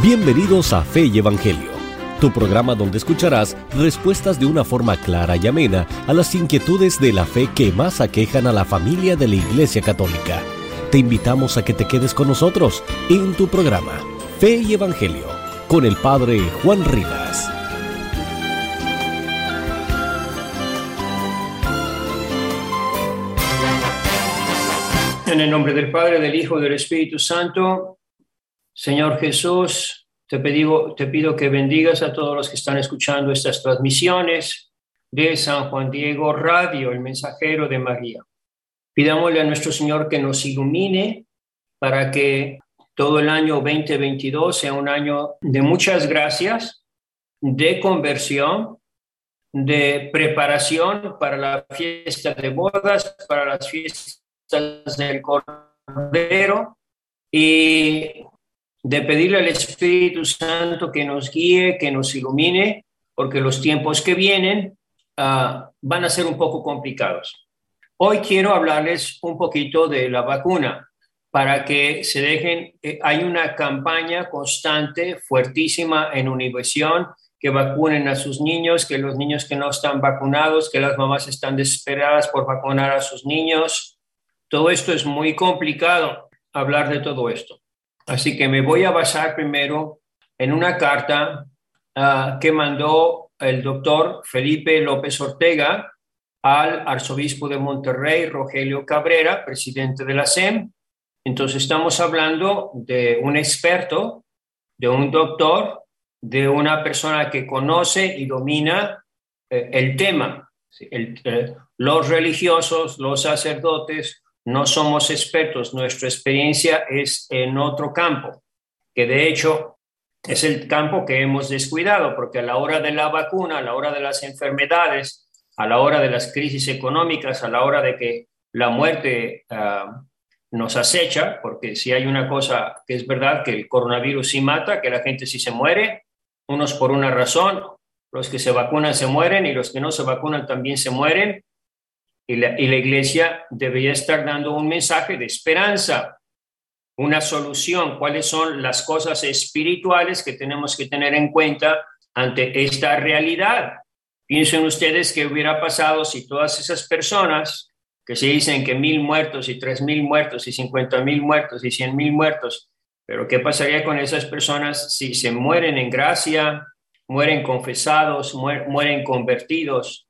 Bienvenidos a Fe y Evangelio, tu programa donde escucharás respuestas de una forma clara y amena a las inquietudes de la fe que más aquejan a la familia de la Iglesia Católica. Te invitamos a que te quedes con nosotros en tu programa Fe y Evangelio con el Padre Juan Rivas. En el nombre del Padre, del Hijo del Espíritu Santo, Señor Jesús, te, pido que bendigas a todos los que están escuchando estas transmisiones de San Juan Diego Radio, el mensajero de María. Pidámosle a nuestro Señor que nos ilumine para que todo el año 2022 sea un año de muchas gracias, de conversión, de preparación para la fiesta de bodas, para las fiestas del Cordero y de pedirle al Espíritu Santo que nos guíe, que nos ilumine, porque los tiempos que vienen uh, van a ser un poco complicados. Hoy quiero hablarles un poquito de la vacuna para que se dejen, eh, hay una campaña constante, fuertísima en Univisión, que vacunen a sus niños, que los niños que no están vacunados, que las mamás están desesperadas por vacunar a sus niños. Todo esto es muy complicado, hablar de todo esto. Así que me voy a basar primero en una carta uh, que mandó el doctor Felipe López Ortega, al arzobispo de Monterrey, Rogelio Cabrera, presidente de la SEM. Entonces estamos hablando de un experto, de un doctor, de una persona que conoce y domina eh, el tema. Eh, los religiosos, los sacerdotes, no somos expertos, nuestra experiencia es en otro campo, que de hecho es el campo que hemos descuidado, porque a la hora de la vacuna, a la hora de las enfermedades, a la hora de las crisis económicas, a la hora de que la muerte uh, nos acecha, porque si hay una cosa que es verdad, que el coronavirus sí mata, que la gente sí se muere, unos por una razón, los que se vacunan se mueren y los que no se vacunan también se mueren, y la, y la iglesia debería estar dando un mensaje de esperanza, una solución, cuáles son las cosas espirituales que tenemos que tener en cuenta ante esta realidad. Piensen ustedes qué hubiera pasado si todas esas personas que se dicen que mil muertos y tres mil muertos y cincuenta mil muertos y cien mil muertos, pero ¿qué pasaría con esas personas si se mueren en gracia, mueren confesados, mueren convertidos,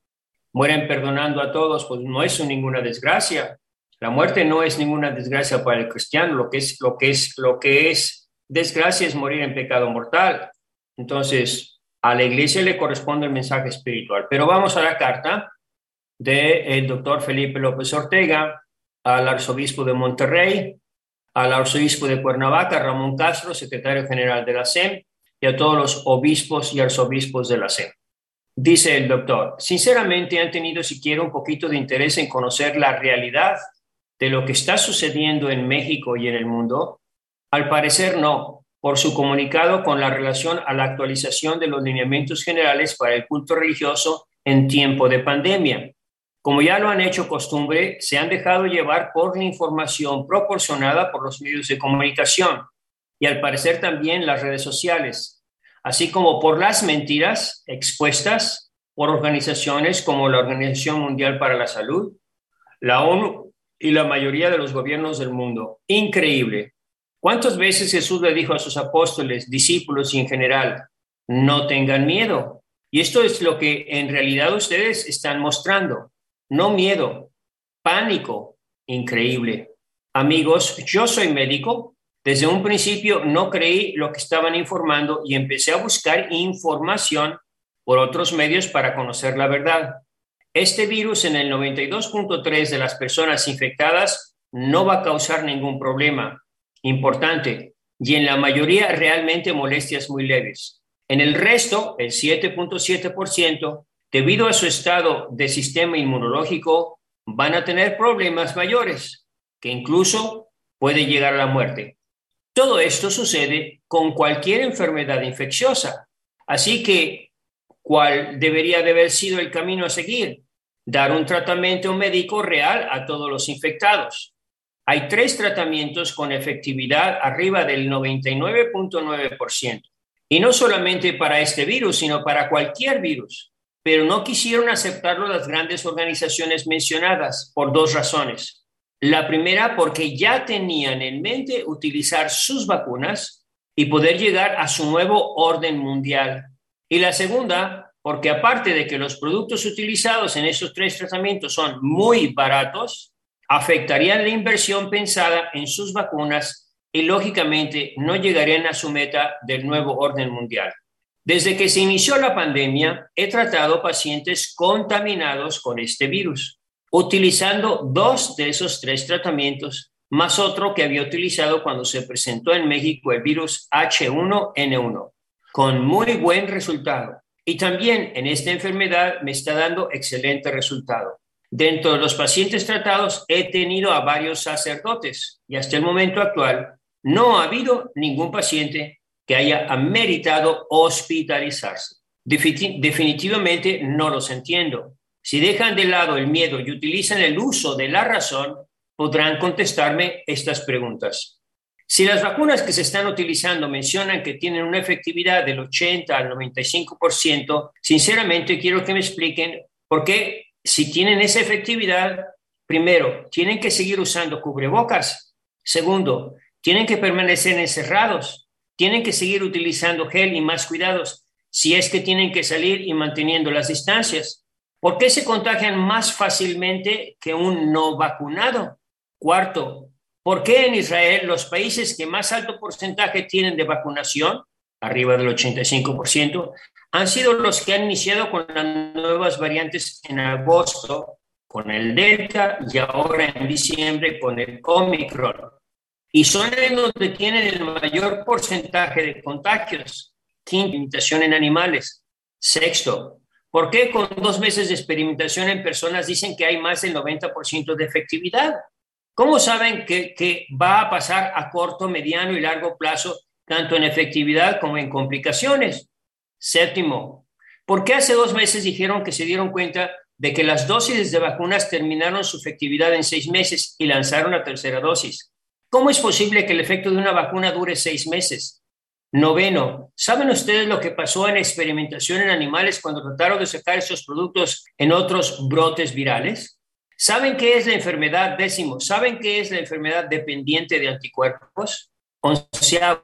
mueren perdonando a todos? Pues no es ninguna desgracia. La muerte no es ninguna desgracia para el cristiano, lo que es, lo que es, lo que es desgracia es morir en pecado mortal. Entonces, a la iglesia le corresponde el mensaje espiritual. Pero vamos a la carta del doctor Felipe López Ortega al arzobispo de Monterrey, al arzobispo de Cuernavaca, Ramón Castro, secretario general de la SEM, y a todos los obispos y arzobispos de la SEM. Dice el doctor, sinceramente han tenido siquiera un poquito de interés en conocer la realidad de lo que está sucediendo en México y en el mundo. Al parecer no, por su comunicado con la relación a la actualización de los lineamientos generales para el culto religioso en tiempo de pandemia. Como ya lo han hecho costumbre, se han dejado llevar por la información proporcionada por los medios de comunicación y al parecer también las redes sociales, así como por las mentiras expuestas por organizaciones como la Organización Mundial para la Salud, la ONU y la mayoría de los gobiernos del mundo. Increíble. ¿Cuántas veces Jesús le dijo a sus apóstoles, discípulos y en general, no tengan miedo? Y esto es lo que en realidad ustedes están mostrando. No miedo, pánico. Increíble. Amigos, yo soy médico. Desde un principio no creí lo que estaban informando y empecé a buscar información por otros medios para conocer la verdad. Este virus en el 92.3 de las personas infectadas no va a causar ningún problema importante, y en la mayoría realmente molestias muy leves. En el resto, el 7.7%, debido a su estado de sistema inmunológico, van a tener problemas mayores, que incluso puede llegar a la muerte. Todo esto sucede con cualquier enfermedad infecciosa. Así que, ¿cuál debería de haber sido el camino a seguir? Dar un tratamiento médico real a todos los infectados hay tres tratamientos con efectividad arriba del 99.9%. Y no solamente para este virus, sino para cualquier virus. Pero no quisieron aceptarlo las grandes organizaciones mencionadas por dos razones. La primera, porque ya tenían en mente utilizar sus vacunas y poder llegar a su nuevo orden mundial. Y la segunda, porque aparte de que los productos utilizados en esos tres tratamientos son muy baratos, afectarían la inversión pensada en sus vacunas y lógicamente no llegarían a su meta del nuevo orden mundial. Desde que se inició la pandemia, he tratado pacientes contaminados con este virus, utilizando dos de esos tres tratamientos, más otro que había utilizado cuando se presentó en México el virus H1N1, con muy buen resultado. Y también en esta enfermedad me está dando excelente resultado. Dentro de los pacientes tratados he tenido a varios sacerdotes y hasta el momento actual no ha habido ningún paciente que haya ameritado hospitalizarse. Definitivamente no los entiendo. Si dejan de lado el miedo y utilizan el uso de la razón, podrán contestarme estas preguntas. Si las vacunas que se están utilizando mencionan que tienen una efectividad del 80 al 95%, sinceramente quiero que me expliquen por qué si tienen esa efectividad, primero, tienen que seguir usando cubrebocas. Segundo, tienen que permanecer encerrados. Tienen que seguir utilizando gel y más cuidados si es que tienen que salir y manteniendo las distancias. ¿Por qué se contagian más fácilmente que un no vacunado? Cuarto, ¿por qué en Israel los países que más alto porcentaje tienen de vacunación, arriba del 85%, han sido los que han iniciado con las nuevas variantes en agosto, con el Delta y ahora en diciembre con el Omicron. Y son en donde tienen el mayor porcentaje de contagios. Quinto, imitación en animales. Sexto, ¿por qué con dos meses de experimentación en personas dicen que hay más del 90% de efectividad? ¿Cómo saben que, va a pasar a corto, mediano y largo plazo, tanto en efectividad como en complicaciones? Séptimo, ¿por qué hace dos meses dijeron que se dieron cuenta de que las dosis de vacunas terminaron su efectividad en seis meses y lanzaron la tercera dosis? ¿Cómo es posible que el efecto de una vacuna dure seis meses? Noveno, ¿saben ustedes lo que pasó en experimentación en animales cuando trataron de sacar esos productos en otros brotes virales? ¿Saben qué es la enfermedad décimo? ¿Saben qué es la enfermedad dependiente de anticuerpos? Onceavo,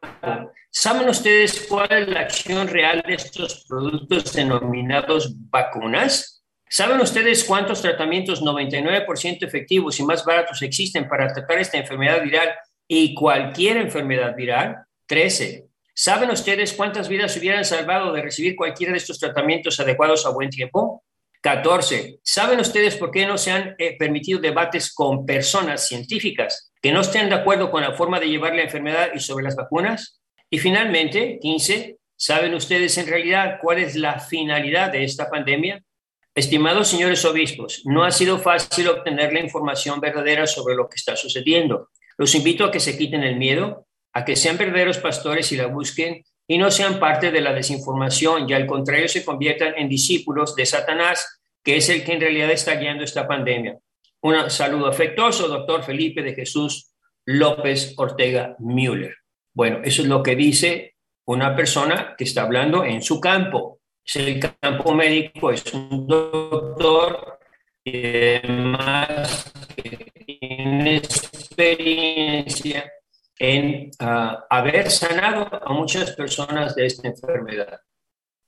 ¿Saben ustedes cuál es la acción real de estos productos denominados vacunas? ¿Saben ustedes cuántos tratamientos 99% efectivos y más baratos existen para tratar esta enfermedad viral y cualquier enfermedad viral? 13. ¿Saben ustedes cuántas vidas hubieran salvado de recibir cualquiera de estos tratamientos adecuados a buen tiempo? 14. ¿Saben ustedes por qué no se han eh, permitido debates con personas científicas que no estén de acuerdo con la forma de llevar la enfermedad y sobre las vacunas? Y finalmente, 15, ¿saben ustedes en realidad cuál es la finalidad de esta pandemia? Estimados señores obispos, no ha sido fácil obtener la información verdadera sobre lo que está sucediendo. Los invito a que se quiten el miedo, a que sean verdaderos pastores y la busquen y no sean parte de la desinformación y al contrario se conviertan en discípulos de Satanás, que es el que en realidad está guiando esta pandemia. Un saludo afectuoso, doctor Felipe de Jesús López Ortega Müller. Bueno, eso es lo que dice una persona que está hablando en su campo. Es el campo médico, es un doctor y además tiene experiencia en ah, haber sanado a muchas personas de esta enfermedad.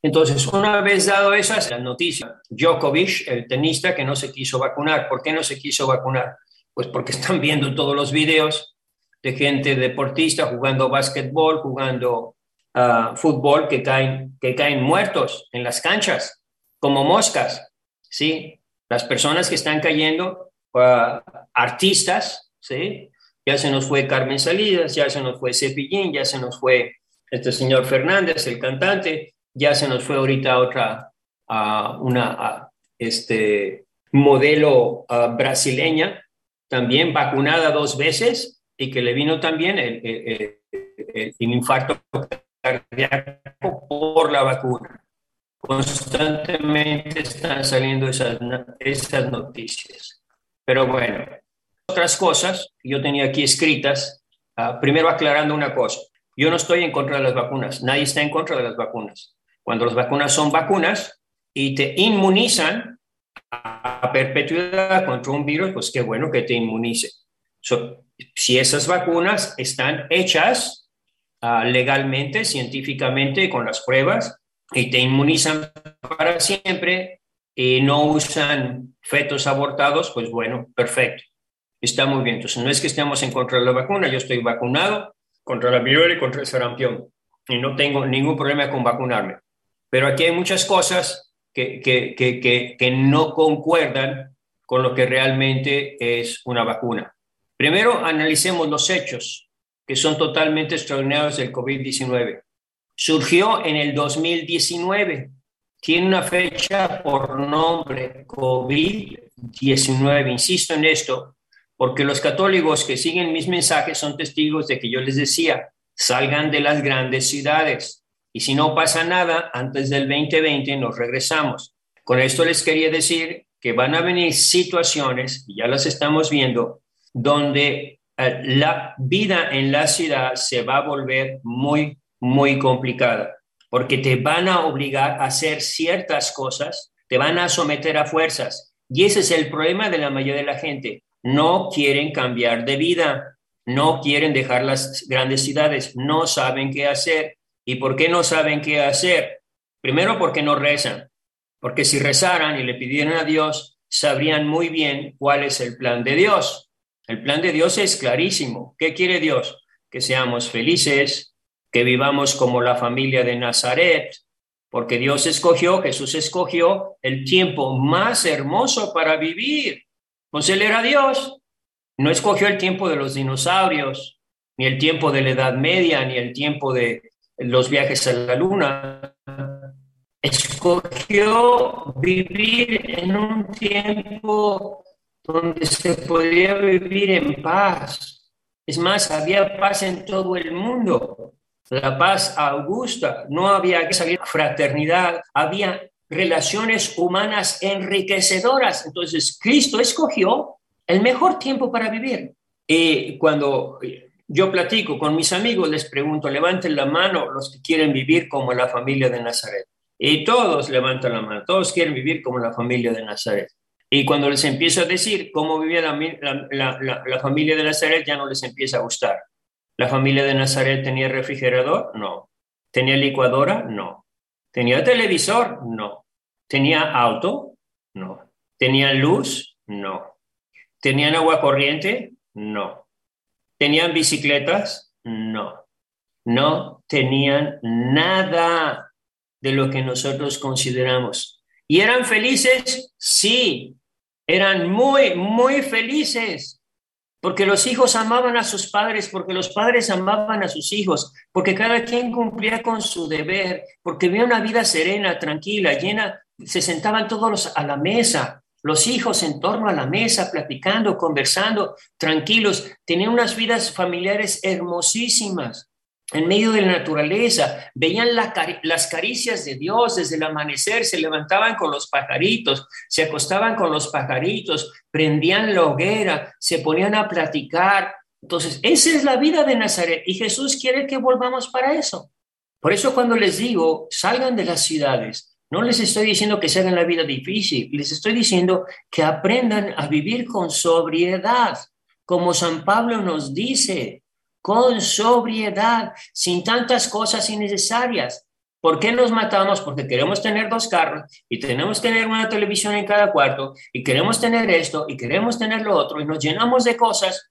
Entonces, una vez dado esas, la noticia, Djokovic, el tenista que no se quiso vacunar. ¿Por qué no se quiso vacunar? Pues porque están viendo todos los videos de gente deportista jugando básquetbol, jugando ah, fútbol, que caen, que caen muertos en las canchas, como moscas, ¿sí? Las personas que están cayendo, uh, artistas, ¿sí? Ya se nos fue Carmen Salidas, ya se nos fue Cepillín, ya se nos fue este señor Fernández, el cantante, ya se nos fue ahorita otra, uh, una este, modelo brasileña, también vacunada dos veces, y que le vino también el, infarto cardíaco por la vacuna. Constantemente están saliendo esas, esas noticias. Pero bueno, otras cosas que yo tenía aquí escritas. Ah, primero aclarando una cosa. Yo no estoy en contra de las vacunas. Nadie está en contra de las vacunas. Cuando las vacunas son vacunas y te inmunizan a perpetuidad contra un virus, pues qué bueno que te inmunice. si esas vacunas están hechas ah, legalmente, científicamente, con las pruebas, y te inmunizan para siempre y no usan fetos abortados, pues bueno, perfecto. Está muy bien. Entonces, no es que estemos en contra de la vacuna, yo estoy vacunado contra la viruela y contra el sarampión y no tengo ningún problema con vacunarme. Pero aquí hay muchas cosas que, que, que, que no concuerdan con lo que realmente es una vacuna. Primero, analicemos los hechos que son totalmente extraordinarios del COVID-19. Surgió en el 2019 tiene una fecha por nombre COVID-19. Insisto en esto, porque los católicos que siguen mis mensajes son testigos de que yo les decía, salgan de las grandes ciudades. Y si no pasa nada, antes del 2020 nos regresamos. Con esto les quería decir que van a venir situaciones, y ya las estamos viendo, donde eh, la vida en la ciudad se va a volver muy, muy complicada porque te van a obligar a hacer ciertas cosas, te van a someter a fuerzas. Y ese es el problema de la mayoría de la gente. No quieren cambiar de vida, no quieren dejar las grandes ciudades, no saben qué hacer. ¿Y por qué no saben qué hacer? Primero porque no rezan, porque si rezaran y le pidieran a Dios, sabrían muy bien cuál es el plan de Dios. El plan de Dios es clarísimo. ¿Qué quiere Dios? Que seamos felices, que vivamos como la familia de Nazaret, porque Dios escogió, Jesús escogió el tiempo más hermoso para vivir. Pues Él era Dios. No escogió el tiempo de los dinosaurios, ni el tiempo de la Edad Media, ni el tiempo de los viajes a la luna. Escogió vivir en un tiempo donde se podía vivir en paz. Es más, había paz en todo el mundo la paz augusta, no había que salir fraternidad, había relaciones humanas enriquecedoras. Entonces, Cristo escogió el mejor tiempo para vivir. Y cuando yo platico con mis amigos, les pregunto, levanten la mano los que quieren vivir como la familia de Nazaret. Y todos levantan la mano, todos quieren vivir como la familia de Nazaret. Y cuando les empiezo a decir cómo vivía la, la familia de Nazaret, ya no les empieza a gustar. ¿La familia de Nazaret tenía refrigerador? No. ¿Tenía licuadora? No. ¿Tenía televisor? No. ¿Tenía auto? No. ¿Tenían luz? No. ¿Tenían agua corriente? No. ¿Tenían bicicletas? No. No tenían nada de lo que nosotros consideramos. ¿Y eran felices? Sí. Eran muy, muy felices porque los hijos amaban a sus padres, porque los padres amaban a sus hijos, porque cada quien cumplía con su deber, porque había una vida serena, tranquila, llena, se sentaban todos a la mesa, los hijos en torno a la mesa, platicando, conversando, tranquilos, tenían unas vidas familiares hermosísimas en medio de la naturaleza, veían las caricias de Dios desde el amanecer, se levantaban con los pajaritos, se acostaban con los pajaritos, prendían la hoguera, se ponían a platicar. Entonces, esa es la vida de Nazaret y Jesús quiere que volvamos para eso. Por eso cuando les digo, salgan de las ciudades, no les estoy diciendo que se hagan la vida difícil, les estoy diciendo que aprendan a vivir con sobriedad, como San Pablo nos dice, con sobriedad, sin tantas cosas innecesarias. ¿Por qué nos matamos? Porque queremos tener dos carros y tenemos que tener una televisión en cada cuarto y queremos tener esto y queremos tener lo otro y nos llenamos de cosas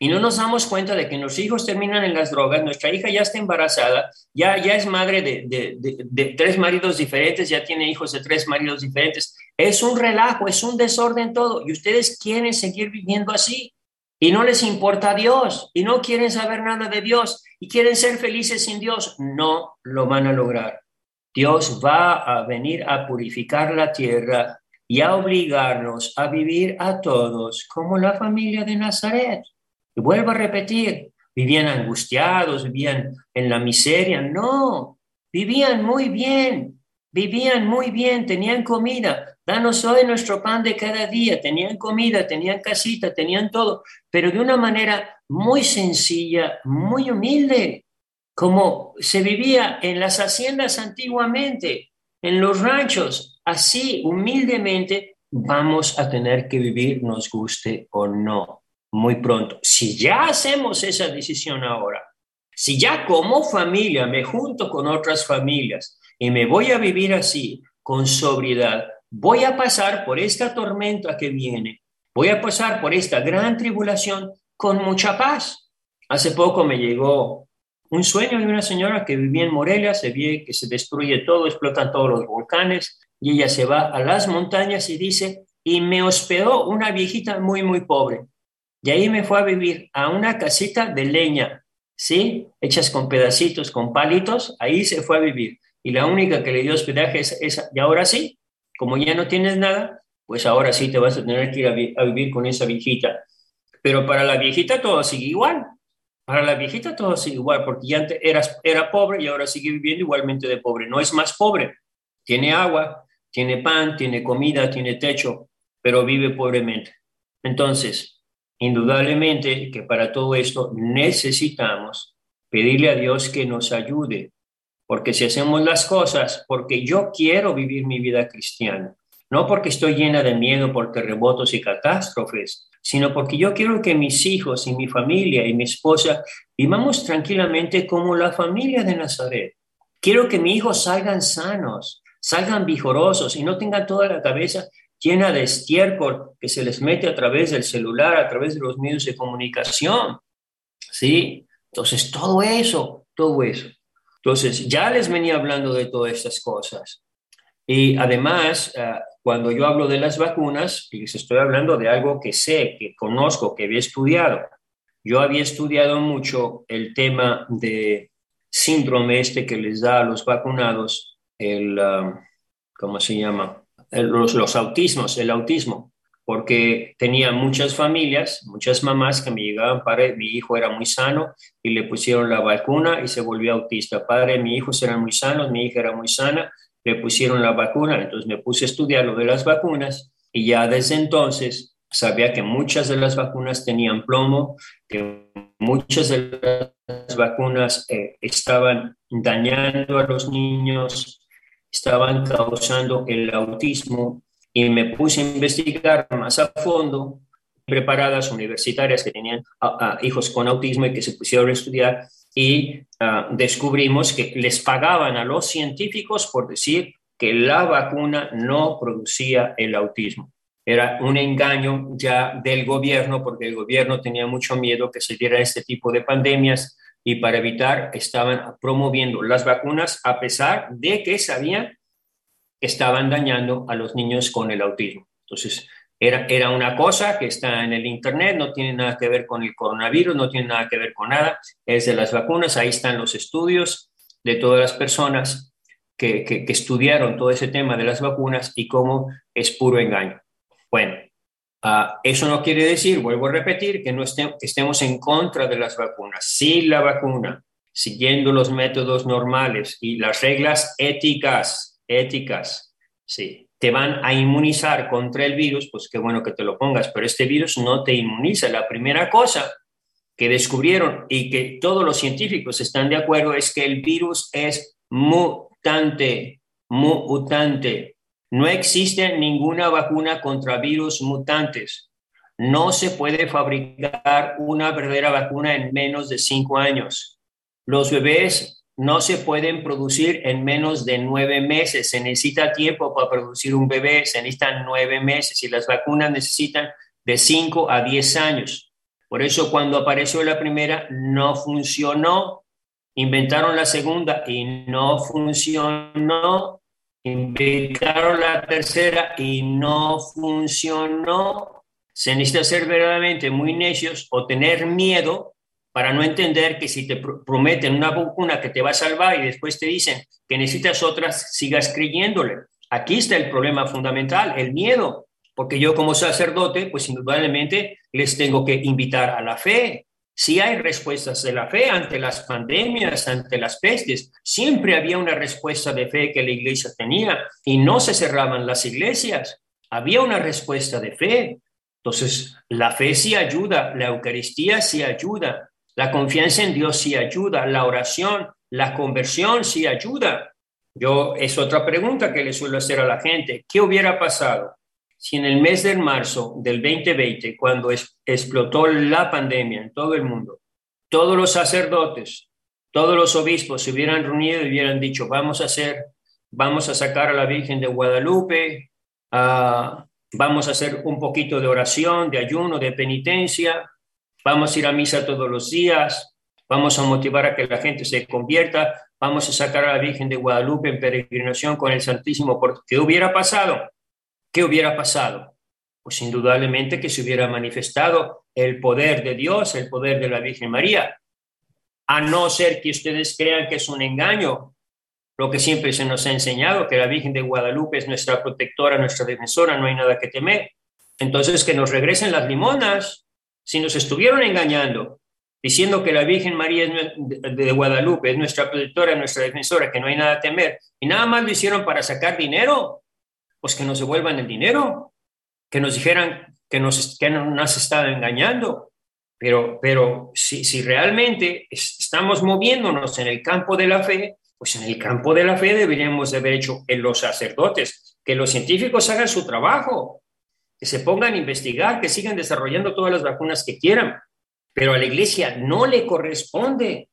y no nos damos cuenta de que nuestros hijos terminan en las drogas, nuestra hija ya está embarazada, ya, ya es madre de, de, de, tres maridos diferentes, ya tiene hijos de tres maridos diferentes. Es un relajo, es un desorden todo y ustedes quieren seguir viviendo así y no les importa a Dios y no quieren saber nada de Dios y quieren ser felices sin Dios, no lo van a lograr. Dios va a venir a purificar la tierra y a obligarnos a vivir a todos como la familia de Nazaret. Y vuelvo a repetir, vivían angustiados, vivían en la miseria, no, vivían muy bien, vivían muy bien, tenían comida, danos hoy nuestro pan de cada día. Tenían comida, tenían casita, tenían todo, pero de una manera muy sencilla, muy humilde, como se vivía en las haciendas antiguamente, en los ranchos, así humildemente vamos a tener que vivir, nos guste o no, muy pronto. Si ya hacemos esa decisión ahora, si ya como familia me junto con otras familias y me voy a vivir así, con sobriedad, voy a pasar por esta tormenta que viene, voy a pasar por esta gran tribulación con mucha paz. Hace poco me llegó un sueño de una señora que vivía en Morelia, se ve que se destruye todo, explotan todos los volcanes, y ella se va a las montañas y dice, y me hospedó una viejita muy, muy pobre. Y ahí me fue a vivir a una casita de leña, ¿sí? Hechas con pedacitos, con palitos, ahí se fue a vivir. Y la única que le dio hospedaje es esa. Y ahora sí, como ya no tienes nada, pues ahora sí te vas a tener que ir a, vivir con esa viejita. Pero para la viejita todo sigue igual. Para la viejita todo sigue igual, porque ya antes era, era pobre y ahora sigue viviendo igualmente de pobre. No es más pobre. Tiene agua, tiene pan, tiene comida, tiene techo, pero vive pobremente. Entonces, indudablemente que para todo esto necesitamos pedirle a Dios que nos ayude, porque si hacemos las cosas porque yo quiero vivir mi vida cristiana, no porque estoy llena de miedo por terremotos y catástrofes, sino porque yo quiero que mis hijos y mi familia y mi esposa vivamos tranquilamente como la familia de Nazaret. Quiero que mis hijos salgan sanos, salgan vigorosos y no tengan toda la cabeza llena de estiércol que se les mete a través del celular, a través de los medios de comunicación. ¿Sí? Entonces, todo eso, todo eso. Entonces, ya les venía hablando de todas estas cosas. Y además, ah, cuando yo hablo de las vacunas, les estoy hablando de algo que sé, que conozco, que había estudiado. Yo había estudiado mucho el tema de síndrome este que les da a los vacunados, el, ah, ¿cómo se llama? los, los autismos, el autismo, porque tenía muchas familias, muchas mamás que me llegaban, padre, mi hijo era muy sano y le pusieron la vacuna y se volvió autista. Padre, mi hijo eran muy sanos, mi hija era muy sana, le pusieron la vacuna, entonces me puse a estudiar lo de las vacunas y ya desde entonces sabía que muchas de las vacunas tenían plomo, que muchas de las vacunas eh, estaban dañando a los niños, estaban causando el autismo y me puse a investigar más a fondo preparadas universitarias que tenían hijos con autismo y que se pusieron a estudiar y ah, descubrimos que les pagaban a los científicos por decir que la vacuna no producía el autismo. Era un engaño ya del gobierno porque el gobierno tenía mucho miedo que se diera este tipo de pandemias y para evitar estaban promoviendo las vacunas a pesar de que sabían estaban dañando a los niños con el autismo. Entonces, era, era una cosa que está en el Internet, no tiene nada que ver con el coronavirus, no tiene nada que ver con nada, es de las vacunas, ahí están los estudios de todas las personas que, que, estudiaron todo ese tema de las vacunas y cómo es puro engaño. Bueno, uh, eso no quiere decir, vuelvo a repetir, que, no que estemos en contra de las vacunas. Si la vacuna, siguiendo los métodos normales y las reglas éticas, éticas, sí, te van a inmunizar contra el virus, pues qué bueno que te lo pongas, pero este virus no te inmuniza. La primera cosa que descubrieron y que todos los científicos están de acuerdo es que el virus es mutante, mutante. No existe ninguna vacuna contra virus mutantes. No se puede fabricar una verdadera vacuna en menos de cinco años. Los bebés no se pueden producir en menos de nueve meses. Se necesita tiempo para producir un bebé, se necesitan nueve meses y las vacunas necesitan de cinco a diez años. Por eso cuando apareció la primera no funcionó. Inventaron la segunda y no funcionó. Inventaron la tercera y no funcionó. Se necesita ser verdaderamente muy necios o tener miedo para no entender que si te prometen una vacuna que te va a salvar y después te dicen que necesitas otras, sigas creyéndole. Aquí está el problema fundamental, el miedo, porque yo como sacerdote, pues indudablemente les tengo que invitar a la fe, Sí hay respuestas de la fe ante las pandemias, ante las pestes. Siempre había una respuesta de fe que la iglesia tenía y no se cerraban las iglesias. Había una respuesta de fe. Entonces, la fe sí ayuda, la Eucaristía sí ayuda, la confianza en Dios sí ayuda, la oración, la conversión sí ayuda. Yo, es otra pregunta que le suelo hacer a la gente. ¿Qué hubiera pasado si en el mes de marzo del 2020, cuando explotó la pandemia en todo el mundo, todos los sacerdotes, todos los obispos se hubieran reunido y hubieran dicho, vamos a hacer, vamos a sacar a la Virgen de Guadalupe, vamos a hacer un poquito de oración, de ayuno, de penitencia, vamos a ir a misa todos los días, vamos a motivar a que la gente se convierta, vamos a sacar a la Virgen de Guadalupe en peregrinación con el Santísimo. ¿Qué hubiera pasado? ¿qué hubiera pasado? Pues indudablemente que se hubiera manifestado el poder de Dios, el poder de la Virgen María. A no ser que ustedes crean que es un engaño, lo que siempre se nos ha enseñado, que la Virgen de Guadalupe es nuestra protectora, nuestra defensora, no hay nada que temer. Entonces, que nos regresen las limonas. Si nos estuvieron engañando, diciendo que la Virgen María de Guadalupe es nuestra protectora, nuestra defensora, que no hay nada que temer, y nada más lo hicieron para sacar dinero, pues que nos devuelvan el dinero, que nos dijeran que nos, que nos están engañando. Pero, pero si, si realmente estamos moviéndonos en el campo de la fe, pues en el campo de la fe deberíamos de haber hecho en los sacerdotes, que los científicos hagan su trabajo, que se pongan a investigar, que sigan desarrollando todas las vacunas que quieran. Pero a la iglesia no le corresponde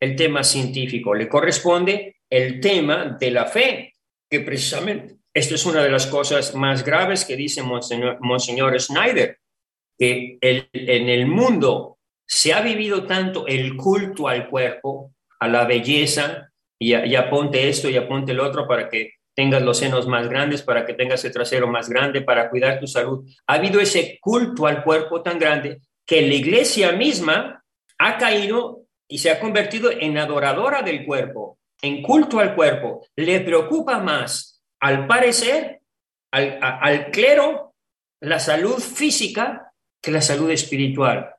el tema científico, le corresponde el tema de la fe, que precisamente esto es una de las cosas más graves que dice Monseñor, Schneider, que en el mundo se ha vivido tanto el culto al cuerpo, a la belleza, y, aponte esto y aponte el otro para que tengas los senos más grandes, para que tengas el trasero más grande, para cuidar tu salud. Ha habido ese culto al cuerpo tan grande que la iglesia misma ha caído y se ha convertido en adoradora del cuerpo, en culto al cuerpo. Le preocupa más al parecer, al, clero, la salud física que la salud espiritual,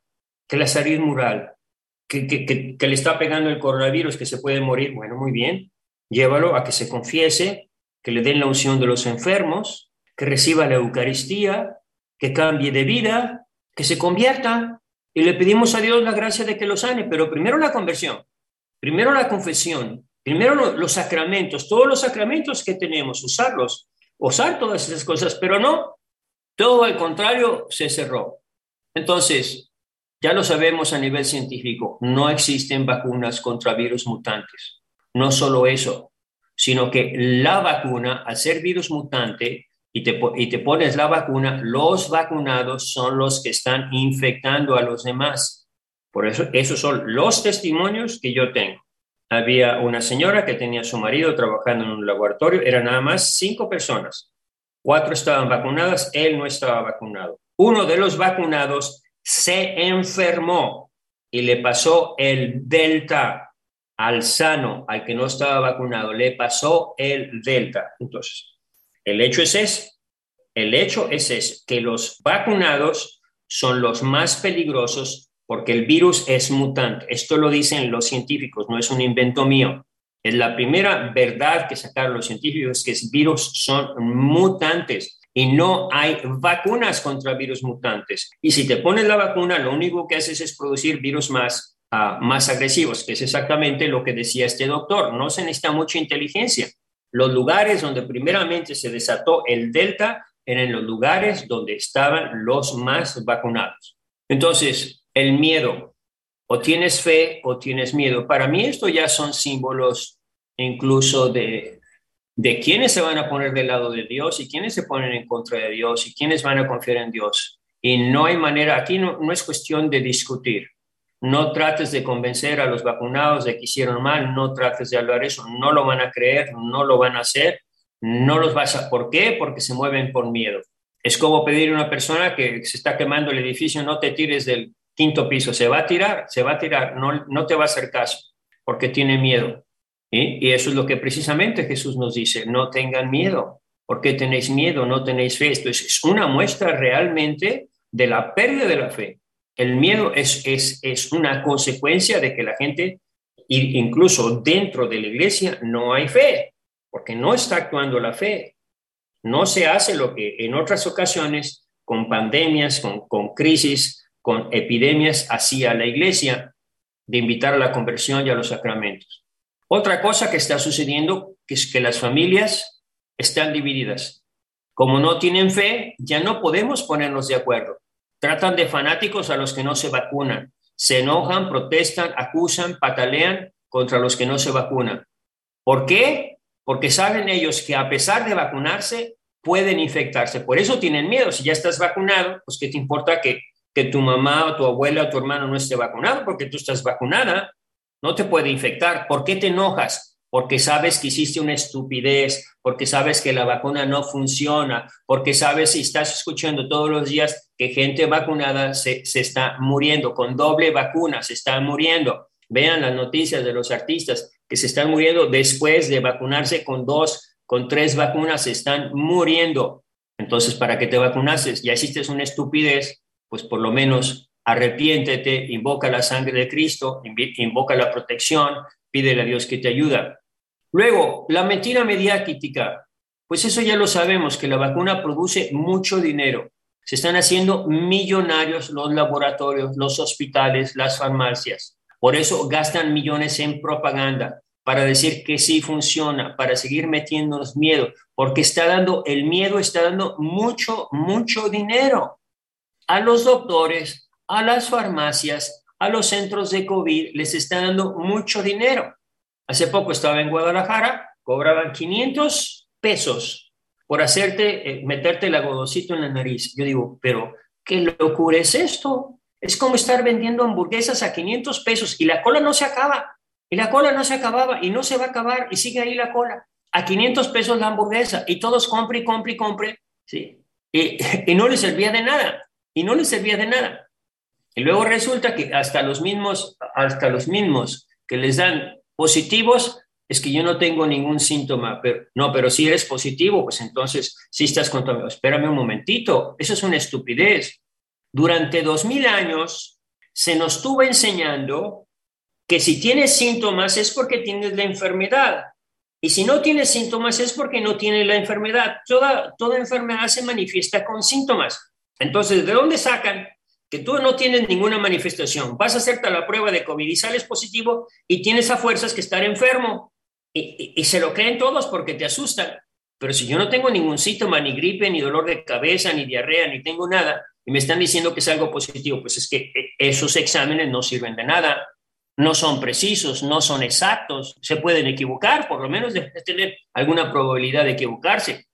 que la salud moral, que, que, le está pegando el coronavirus, que se puede morir. Bueno, muy bien, llévalo a que se confiese, que le den la unción de los enfermos, que reciba la Eucaristía, que cambie de vida, que se convierta. Y le pedimos a Dios la gracia de que lo sane, pero primero la conversión, primero la confesión, Primero los sacramentos, todos los sacramentos que tenemos, usarlos, usar todas esas cosas, pero no, todo al contrario se cerró. Entonces, ya lo sabemos a nivel científico, no existen vacunas contra virus mutantes. No solo eso, sino que la vacuna, al ser virus mutante, y te, y te pones la vacuna, los vacunados son los que están infectando a los demás. Por eso, esos son los testimonios que yo tengo había una señora que tenía a su marido trabajando en un laboratorio, eran nada más cinco personas. Cuatro estaban vacunadas, él no estaba vacunado. Uno de los vacunados se enfermó y le pasó el delta al sano, al que no estaba vacunado, le pasó el delta. Entonces, el hecho es ese. El hecho es ese, que los vacunados son los más peligrosos porque el virus es mutante. Esto lo dicen los científicos, no es un invento mío. Es la primera verdad que sacaron los científicos, que los virus son mutantes y no hay vacunas contra virus mutantes. Y si te pones la vacuna, lo único que haces es producir virus más, más agresivos, que es exactamente lo que decía este doctor. No se necesita mucha inteligencia. Los lugares donde primeramente se desató el delta eran los lugares donde estaban los más vacunados. Entonces, el miedo. O tienes fe o tienes miedo. Para mí esto ya son símbolos incluso de, de quiénes se van a poner del lado de Dios y quiénes se ponen en contra de Dios y quiénes van a confiar en Dios. Y no hay manera, aquí no es cuestión de discutir. No trates de convencer a los vacunados de que hicieron mal, no trates de hablar eso, no lo van a creer, no lo van a hacer, no los vas a... ¿Por qué? Porque se mueven por miedo. Es como pedir a una persona que se está quemando el edificio, no te tires del, quinto piso, se va a tirar, se va a tirar, no, no te va a hacer caso porque tiene miedo. Y eso es lo que precisamente Jesús nos dice, no tengan miedo. ¿Por qué tenéis miedo? No tenéis fe. Esto es una muestra realmente de la pérdida de la fe. El miedo es, es, es una consecuencia de que la gente, incluso dentro de la iglesia, no hay fe, porque no está actuando la fe. No se hace lo que en otras ocasiones, con pandemias, con, con crisis, con epidemias, hacía la iglesia, de invitar a la conversión y a los sacramentos. Otra cosa que está sucediendo es que las familias están divididas. Como no tienen fe, ya no podemos ponernos de acuerdo. Tratan de fanáticos a los que no se vacunan. Se enojan, protestan, acusan, patalean contra los que no se vacunan. ¿Por qué? Porque saben ellos que a pesar de vacunarse, pueden infectarse. Por eso tienen miedo. Si ya estás vacunado, pues ¿qué te importa que, que tu mamá o tu abuela o tu hermano no esté vacunado? Porque tú estás vacunada, no te puede infectar. ¿Por qué te enojas? Porque sabes que hiciste una estupidez, porque sabes que la vacuna no funciona, porque sabes y estás escuchando todos los días que gente vacunada se, se está muriendo, con doble vacuna se está muriendo. Vean las noticias de los artistas que se están muriendo después de vacunarse con dos, con tres vacunas, se están muriendo. Entonces, ¿para qué te vacunases? Ya hiciste una estupidez, pues por lo menos arrepiéntete, invoca la sangre de Cristo, invoca la protección, pídele a Dios que te ayuda. Luego, la mentira mediática, pues eso ya lo sabemos, que la vacuna produce mucho dinero. Se están haciendo millonarios los laboratorios, los hospitales, las farmacias. Por eso gastan millones en propaganda, para decir que sí funciona, para seguir metiéndonos miedo, porque está dando, el miedo está dando mucho, mucho dinero a los doctores, a las farmacias, a los centros de COVID, les está dando mucho dinero. Hace poco estaba en Guadalajara, cobraban 500 pesos por hacerte, eh, meterte el agodocito en la nariz. Yo digo, pero ¿qué locura es esto? Es como estar vendiendo hamburguesas a 500 pesos y la cola no se acaba. Y la cola no se acababa y no se va a acabar y sigue ahí la cola. A 500 pesos la hamburguesa y todos compre y compre y compre. ¿sí? Y, y no les servía de nada. Y no les servía de nada. Y luego resulta que hasta los mismos, hasta los mismos que les dan Positivos es que yo no tengo ningún síntoma, pero no, pero si eres positivo, pues entonces si estás contaminado. Espérame un momentito, eso es una estupidez. Durante dos mil años se nos estuvo enseñando que si tienes síntomas es porque tienes la enfermedad. Y si no tienes síntomas es porque no tienes la enfermedad. Toda, toda enfermedad se manifiesta con síntomas. Entonces, ¿de dónde sacan que tú no tienes ninguna manifestación, vas a hacerte la prueba de COVID y sales positivo y tienes a fuerzas que estar enfermo. Y, se lo creen todos porque te asustan. Pero si yo no tengo ningún síntoma, ni gripe, ni dolor de cabeza, ni diarrea, ni tengo nada, y me están diciendo que es algo positivo, pues es que eh, esos exámenes no sirven de nada, no son precisos, no son exactos, se pueden equivocar, por lo menos de tener alguna probabilidad de equivocarse.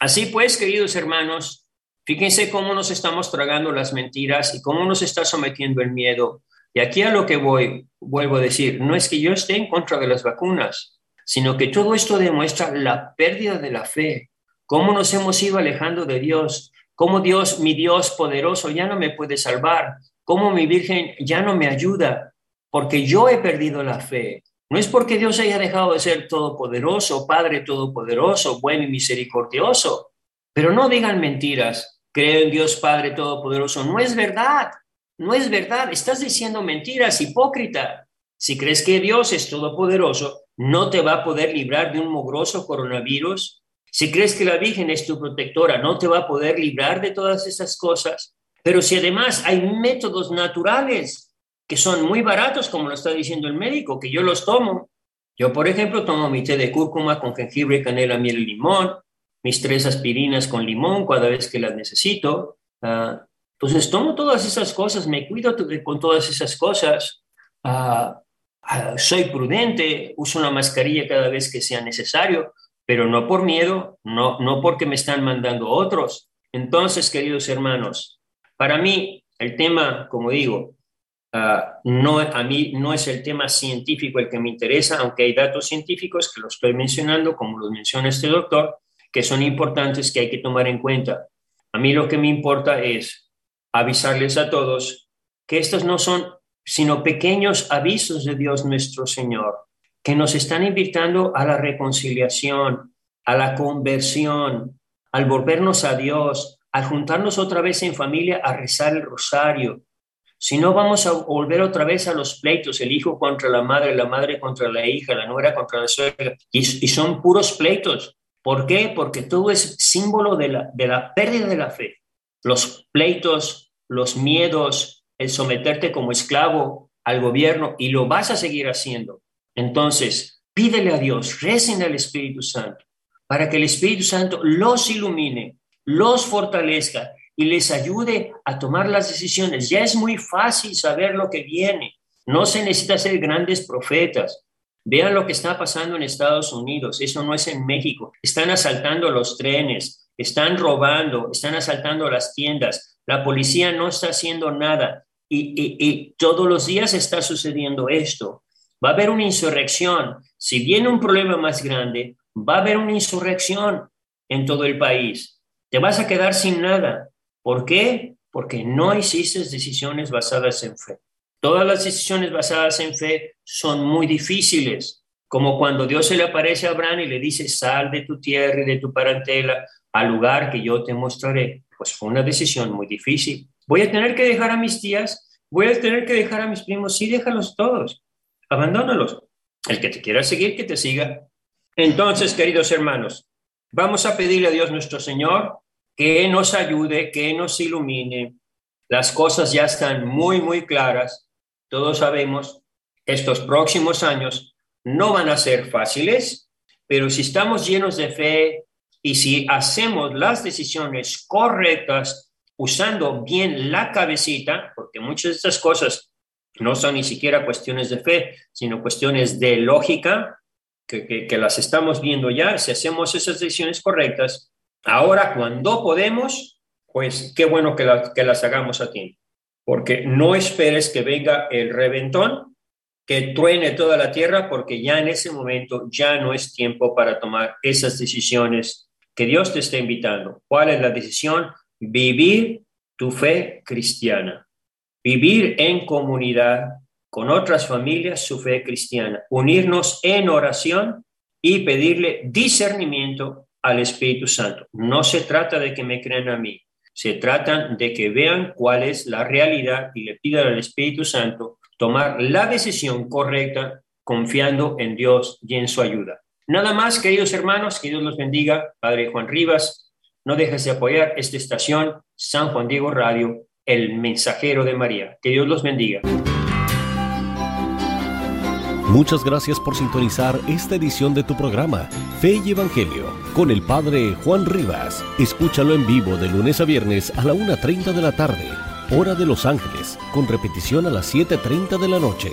Así pues, queridos hermanos, Fíjense cómo nos estamos tragando las mentiras y cómo nos está sometiendo el miedo. Y aquí a lo que voy, vuelvo a decir, no es que yo esté en contra de las vacunas, sino que todo esto demuestra la pérdida de la fe, cómo nos hemos ido alejando de Dios, cómo Dios, mi Dios poderoso, ya no me puede salvar, cómo mi Virgen ya no me ayuda, porque yo he perdido la fe. No es porque Dios haya dejado de ser todopoderoso, Padre todopoderoso, bueno y misericordioso, pero no digan mentiras, creo en Dios Padre Todopoderoso. No es verdad, no es verdad. Estás diciendo mentiras, hipócrita. Si crees que Dios es todopoderoso, no te va a poder librar de un mugroso coronavirus. Si crees que la Virgen es tu protectora, no te va a poder librar de todas esas cosas. Pero si además hay métodos naturales que son muy baratos, como lo está diciendo el médico, que yo los tomo. Yo, por ejemplo, tomo mi té de cúrcuma con jengibre, canela, miel y limón mis tres aspirinas con limón cada vez que las necesito. Ah, entonces tomo todas esas cosas, me cuido con todas esas cosas. Ah, ah, soy prudente, uso una mascarilla cada vez que sea necesario, pero no por miedo, no, no porque me están mandando otros. Entonces, queridos hermanos, para mí el tema, como digo, no, a mí no es el tema científico el que me interesa, aunque hay datos científicos que los estoy mencionando, como los menciona este doctor, que son importantes que hay que tomar en cuenta. A mí lo que me importa es avisarles a todos que estos no son sino pequeños avisos de Dios nuestro Señor, que nos están invitando a la reconciliación, a la conversión, al volvernos a Dios, al juntarnos otra vez en familia a rezar el rosario. Si no, vamos a volver otra vez a los pleitos, el hijo contra la madre, la madre contra la hija, la nuera contra la suegra, y, y son puros pleitos. ¿Por qué? Porque todo es símbolo de la, de la pérdida de la fe. Los pleitos, los miedos, el someterte como esclavo al gobierno, y lo vas a seguir haciendo. Entonces, pídele a Dios, recen al Espíritu Santo, para que el Espíritu Santo los ilumine, los fortalezca y les ayude a tomar las decisiones. Ya es muy fácil saber lo que viene. No se necesita ser grandes profetas. Vean lo que está pasando en Estados Unidos. Eso no es en México. Están asaltando los trenes, están robando, están asaltando las tiendas. La policía no está haciendo nada. Y, y todos los días está sucediendo esto. Va a haber una insurrección. Si viene un problema más grande, va a haber una insurrección en todo el país. Te vas a quedar sin nada. ¿Por qué? Porque no hiciste decisiones basadas en fe. Todas las decisiones basadas en fe son muy difíciles, como cuando Dios se le aparece a Abraham y le dice, sal de tu tierra y de tu parentela al lugar que yo te mostraré. Pues fue una decisión muy difícil. Voy a tener que dejar a mis tías, voy a tener que dejar a mis primos, sí, déjalos todos, abandónalos. El que te quiera seguir, que te siga. Entonces, queridos hermanos, vamos a pedirle a Dios nuestro Señor que nos ayude, que nos ilumine. Las cosas ya están muy, muy claras. Todos sabemos estos próximos años no van a ser fáciles, pero si estamos llenos de fe y si hacemos las decisiones correctas usando bien la cabecita, porque muchas de estas cosas no son ni siquiera cuestiones de fe, sino cuestiones de lógica, que, que las estamos viendo ya, si hacemos esas decisiones correctas, Ahora, cuando podemos, pues qué bueno que, que las hagamos a tiempo, porque no esperes que venga el reventón, que truene toda la tierra, porque ya en ese momento ya no es tiempo para tomar esas decisiones que Dios te está invitando. ¿Cuál es la decisión? Vivir tu fe cristiana, vivir en comunidad con otras familias su fe cristiana, unirnos en oración y pedirle discernimiento al Espíritu Santo. No se trata de que me crean a mí, se trata de que vean cuál es la realidad y le pidan al Espíritu Santo tomar la decisión correcta confiando en Dios y en su ayuda. Nada más, queridos hermanos, que Dios los bendiga. Padre Juan Rivas, no dejes de apoyar esta estación, San Juan Diego Radio, el mensajero de María. Que Dios los bendiga. Muchas gracias por sintonizar esta edición de tu programa, Fe y Evangelio, con el Padre Juan Rivas. Escúchalo en vivo de lunes a viernes a la 1.30 de la tarde, hora de Los Ángeles, con repetición a las 7.30 de la noche.